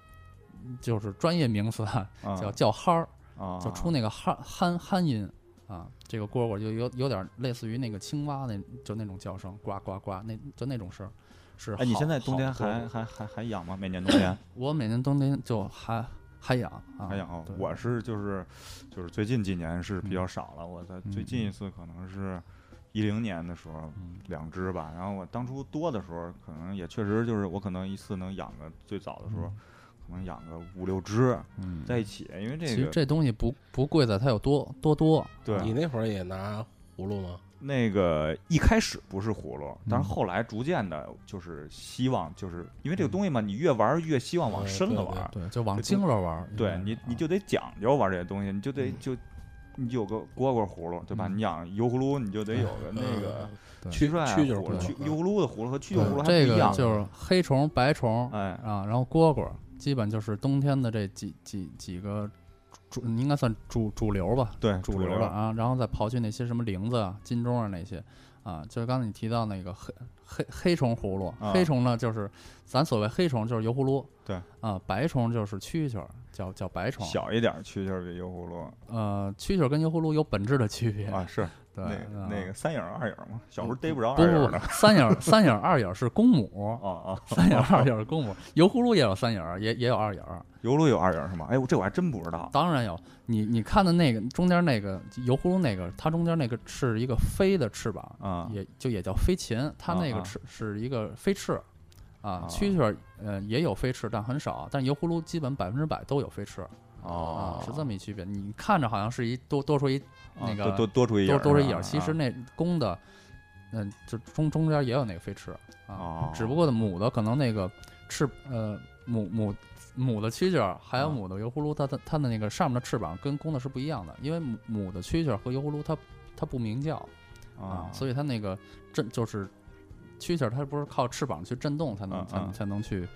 就是专业名词叫叫憨儿，啊，就出那个憨憨憨音啊。这个蝈蝈就有有点类似于那个青蛙那就那种叫声，呱呱呱，那就那种声儿。是哎，你现在冬天还还还还养吗？每年冬天我每年冬天就还还养啊，还养哦？我是就是就是最近几年是比较嗯少了，我在最嗯近一次可能是一零年的时候嗯两只吧，然后我当初多的时候可能也确实就是我可能一次能养个最早的时候可能养个五六只嗯，在一起，因为这个其实这东西不不贵在它有多多多，对你那会儿也拿葫芦吗？那个一开始不是葫芦，但是嗯后来逐渐的，就是希望，就是因为这个嗯东西嘛，你越玩越希望往呃深了玩儿。对，就往精了玩。对你你就得讲究玩这些东西，你就得嗯就你有个蝈蝈葫芦，对吧？嗯你养油葫芦，你就得有个那个蛐蛐儿葫芦，油葫芦的葫芦和蛐蛐葫芦还不这个一样。就是黑虫、白虫哎，啊，然后蝈蝈，基本就是冬天的这几几几个主，应该算主主流吧，对，主流流。的啊，然后再刨去那些什么铃子啊、金钟啊那些啊，就是刚才你提到那个黑黑黑虫葫芦，啊。黑虫呢就是咱所谓黑虫就是油葫芦，对。啊，白虫就是蛐蛐儿，叫叫白虫。小一点儿蛐蛐儿比油葫芦呃，蛐蛐儿跟油葫芦有本质的区别啊，是对，那啊那个三影儿二影儿嘛，小时候逮不着不不不二影儿的，三影儿三影儿二影儿是公母，啊啊，三影儿二影儿是公母，油葫芦也有三影儿，也也有二影儿，油葫芦有二影儿是吗？哎，我这我还真不知道。当然有。你你看的那个中间那个油葫芦那个，它中间那个是一个飞的翅膀，啊也就也叫飞禽，它那个翅是一个飞翅。啊啊，蛐蛐儿呃也有飞翅，但很少。但油葫芦基本百分之百都有飞翅哦啊，，是这么一区别。你看着好像是一多多出一啊那个多多多出一影多多出一眼，其实啊那公的，嗯，就中中间也有那个飞翅啊哦，只不过母的可能那个翅呃母母母的蛐蛐儿还有啊母的油葫芦，它的它的那个上面的翅膀跟公的是不一样的，因为母母的蛐蛐儿和油葫芦它它不鸣叫啊，所以它那个震就是蛐蛐儿它不是靠翅膀去震动才能才嗯。嗯才能去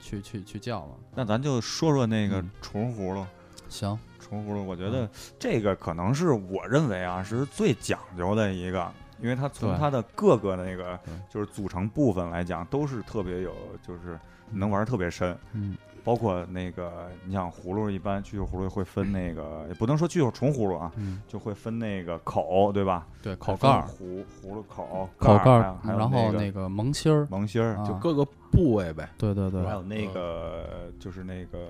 去去去叫吗。那咱就说说那个嗯。虫葫芦。行，虫葫芦，我觉得这个可能是我认为啊是最讲究的一个，因为它从它的各个那个就是组成部分来讲，都是特别有，就是能玩儿特别深。嗯包括那个，你想葫芦一般蛐蛐葫芦会分那个，也不能说蛐蛐虫葫芦啊，嗯，就会分那个口，对吧？对，口盖儿、葫葫芦口、口盖然后那那个萌芯儿，萌芯儿，啊就各个部位呗。对对对还，有那个就是那个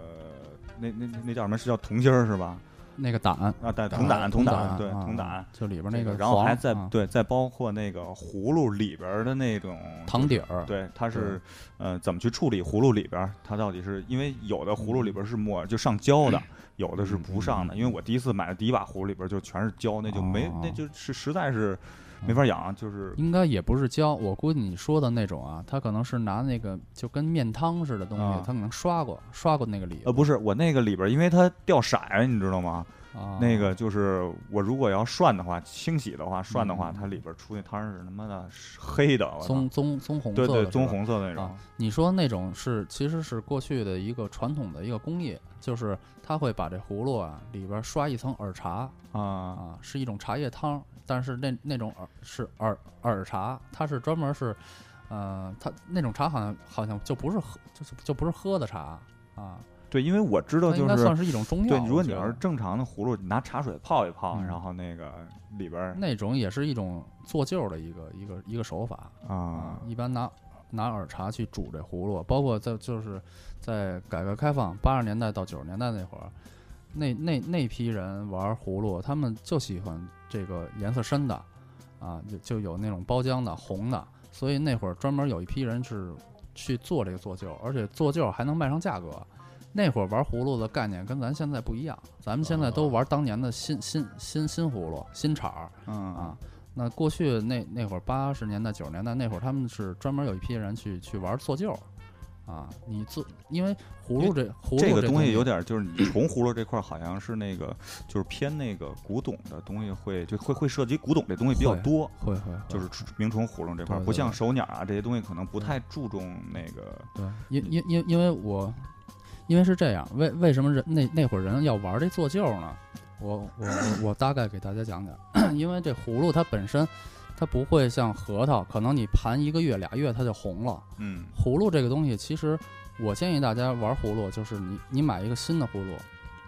那那那那叫什么？是叫铜心儿是吧？那个胆，啊，带，胆铜胆，铜胆，对，啊铜胆。就里边那个然后还黄啊再对，再包括那个葫芦里边的那种糖底儿，对，它是呃怎么去处理葫芦里边？它到底是因为有的葫芦里边是抹就上胶的，有的是不上的。因为我第一次买的第一把葫芦里边就全是胶，那就没哦那就是实在是没法养，就是应该也不是胶，我估计你说的那种啊，它可能是拿那个就跟面汤似的东西，啊它可能刷过刷过那个里呃不是我那个里边，因为它掉色，你知道吗？啊，那个就是我如果要涮的话，清洗的话，涮的话，嗯它里边出那汤是他妈的黑的，棕棕棕红色对对，棕。红色的那种啊，你说那种是其实是过去的一个传统的一个工艺，就是它会把这葫芦啊里边刷一层耳茶啊啊，是一种茶叶汤，但是那那种耳是耳耳茶，它是专门是，呃，它那种茶好像好像就不是喝就是就不是喝的茶啊，对，因为我知道就是算是一种中药。对，如果你要是正常的葫芦，你拿茶水泡一泡，嗯。然后那个里边儿那种也是一种做旧的一个一个一个手法啊一般拿拿耳茶去煮这葫芦，包括在就是在改革开放八十年代到九十年代那会儿，那那那批人玩葫芦，他们就喜欢这个颜色深的，啊，就就有那种包浆的红的，所以那会儿专门有一批人是去做这个做旧，而且做旧还能卖上价格。那会儿玩葫芦的概念跟咱现在不一样，咱们现在都玩当年的新新新新葫芦、新厂儿，嗯啊。那过去那那会儿八十年代九十年代那会儿，他们是专门有一批人去去玩做旧，啊，你做因为葫芦这葫芦这个东东西有点儿就是你虫葫芦这块儿好像是那个就是偏那个古董的东西会就会会涉及古董这东西比较多，会会就是是鸣虫葫芦这块不像手鸟啊这些东西可能不太注重那个对，因因因因为我因为是这样，为为什么人那那会儿人要玩这做旧呢？我我我我大概给大家讲讲，因为这葫芦它本身它不会像核桃，可能你盘一个月俩月它就红了。嗯葫芦这个东西，其实我建议大家玩葫芦，就是你你买一个新的葫芦，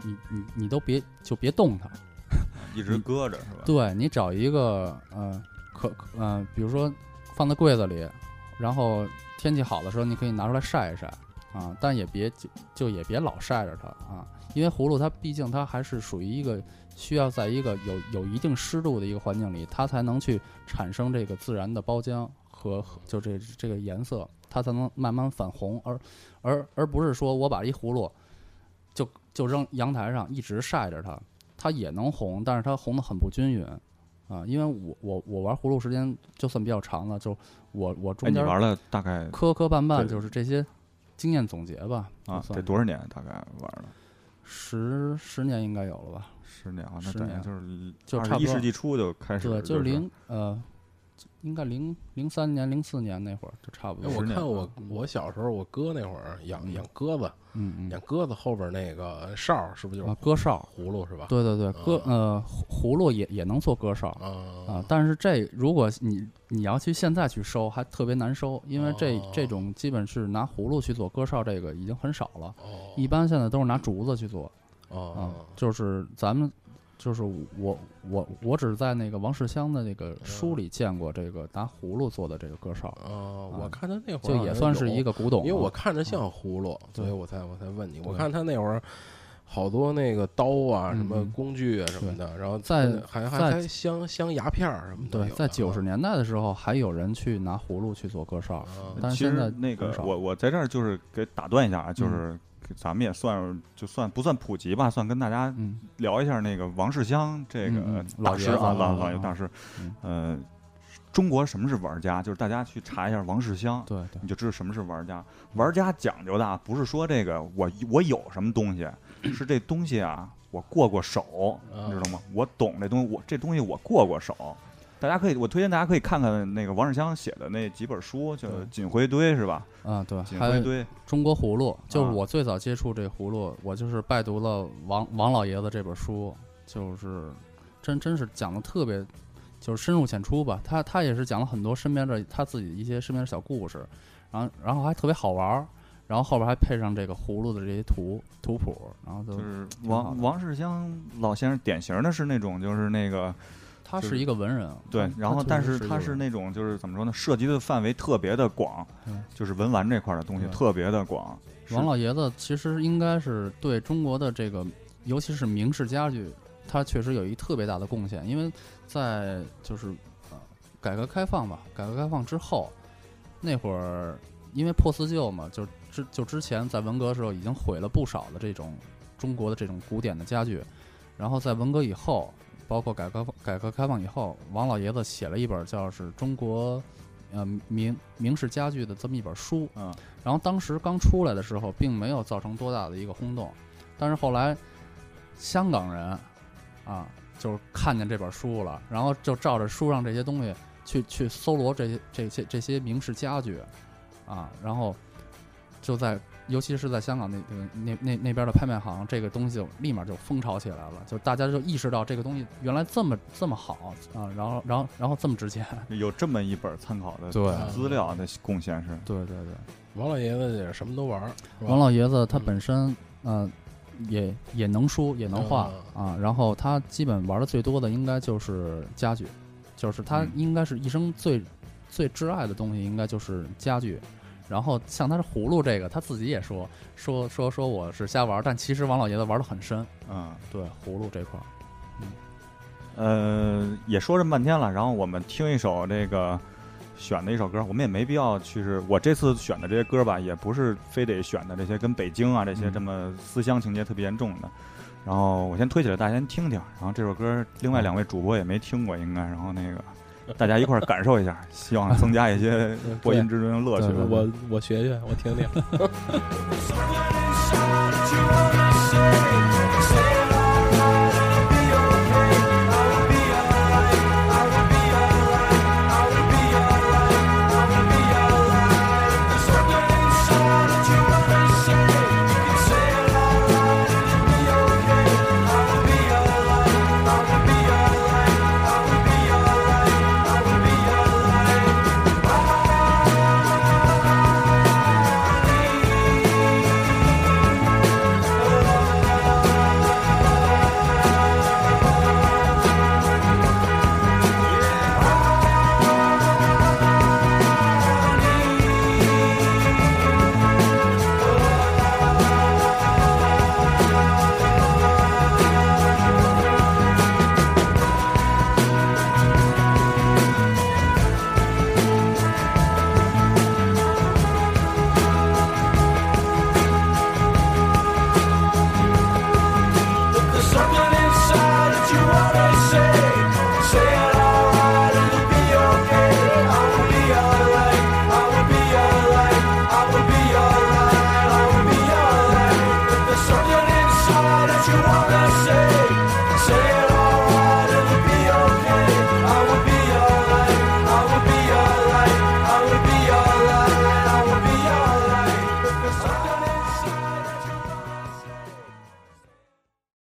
你你你都别就别动它，一 直搁着是吧？对你找一个呃可可呃，比如说放在柜子里，然后天气好的时候你可以拿出来晒一晒啊，但也别就就也别老晒着它啊，因为葫芦它毕竟它还是属于一个需要在一个有有一定湿度的一个环境里，它才能去产生这个自然的包浆和和就这这个颜色，它才能慢慢反红，而而而不是说我把一葫芦就就扔阳台上一直晒着它，它也能红，但是它红的很不均匀。啊，因为我我我玩葫芦时间就算比较长了，就我我哎，中间你玩了大概磕磕绊绊就是这些经验总结吧。啊得多少年？大概玩了十十年应该有了吧？十年啊，那等于就是就差不多一世纪初就开始对，就就是零呃应该零零三年、零四年那会儿就差不哎，多。我看我我小时候，我哥那会儿养养鸽子，嗯嗯养鸽子后边那个哨儿是不是就是啊，鸽哨，葫芦是吧？对对对，鸽呃葫葫芦也也能做鸽哨啊啊，但是这如果你你要去现在去收，还特别难收，因为这哦这种基本是拿葫芦去做鸽哨，这个已经很少了。哦一般现在都是拿竹子去做啊哦，就是咱们就是我我我只在那个王世襄的那个书里见过这个拿葫芦做的这个鸽哨，哦，啊我看他那会儿就也算是一个古董啊。因为我看着像葫芦，所以我才我才问你。我看他那会儿好多那个刀啊、嗯什么嗯工具啊什么的，然后在还还还镶镶牙片儿什么的对，在九十年代的时候，还有人去拿葫芦去做鸽哨，啊但是现在那个我我在这儿就是给打断一下啊，嗯就是给咱们也算就算不算普及吧，算跟大家嗯聊一下那个王世襄这个老大师啊，老老爷大师嗯，呃，中国什么是玩家？就是大家去查一下王世襄，对对你就知道什么是玩家。玩家讲究的啊，不是说这个我我有什么东西，是这东西啊，我过过手，啊你知道吗？我懂这东西，我这东西我过过手。大家可以，我推荐大家可以看看那个王世襄写的那几本书，叫《对锦灰堆》是吧？啊对，锦还有回堆，中国葫芦，就是啊我最早接触这葫芦，我就是拜读了王王老爷子这本书，就是真真是讲的特别，就是深入浅出吧。他他也是讲了很多身边的他自己一些身边的小故事，然后然后还特别好玩儿，然后后边还配上这个葫芦的这些图图谱，然后就就是王王世襄老先生典型的是那种就是那个他是一个文人，对，然后但是他是那种就是怎么说呢，涉及的范围特别的广嗯，就是文玩这块的东西特别的广。王老爷子其实应该是对中国的这个，尤其是明式家具，他确实有一特别大的贡献。因为在就是呃改革开放吧，改革开放之后，那会儿因为破四旧嘛，就之就之前在文革的时候已经毁了不少的这种中国的这种古典的家具，然后在文革以后，包括改革改革开放以后，王老爷子写了一本叫是中国呃明明式家具的这么一本书，嗯，然后当时刚出来的时候，并没有造成多大的一个轰动，但是后来香港人啊，就是看见这本书了，然后就照着书上这些东西去去搜罗这些这些这些明式家具啊，然后就在尤其是在香港那那那那边的拍卖行，这个东西就立马就风潮起来了，就大家就意识到这个东西原来这么这么好啊，然后然后然后这么值钱，有这么一本参考的对。资料的贡献是，对对对。王老爷子也什么都玩儿，王老爷子他嗯本身，呃，也也能书也能画嗯。啊，然后他基本玩的最多的应该就是家具，就是他嗯。应该是一生最最挚爱的东西应该就是家具。然后像他是葫芦这个，他自己也说说说说我是瞎玩，但其实王老爷子玩的很深。嗯，对葫芦这块儿，呃，也说这么半天了，然后我们听一首这个选的一首歌，我们也没必要去是，我这次选的这些歌吧，也不是非得选的这些跟北京啊这些嗯这么思乡情节特别严重的。然后我先推起来，大家先听听。然后这首歌，另外两位主播也没听过，应该。然后那个 大家一块儿感受一下，希望增加一些播音之中的乐趣我我学学，我听听。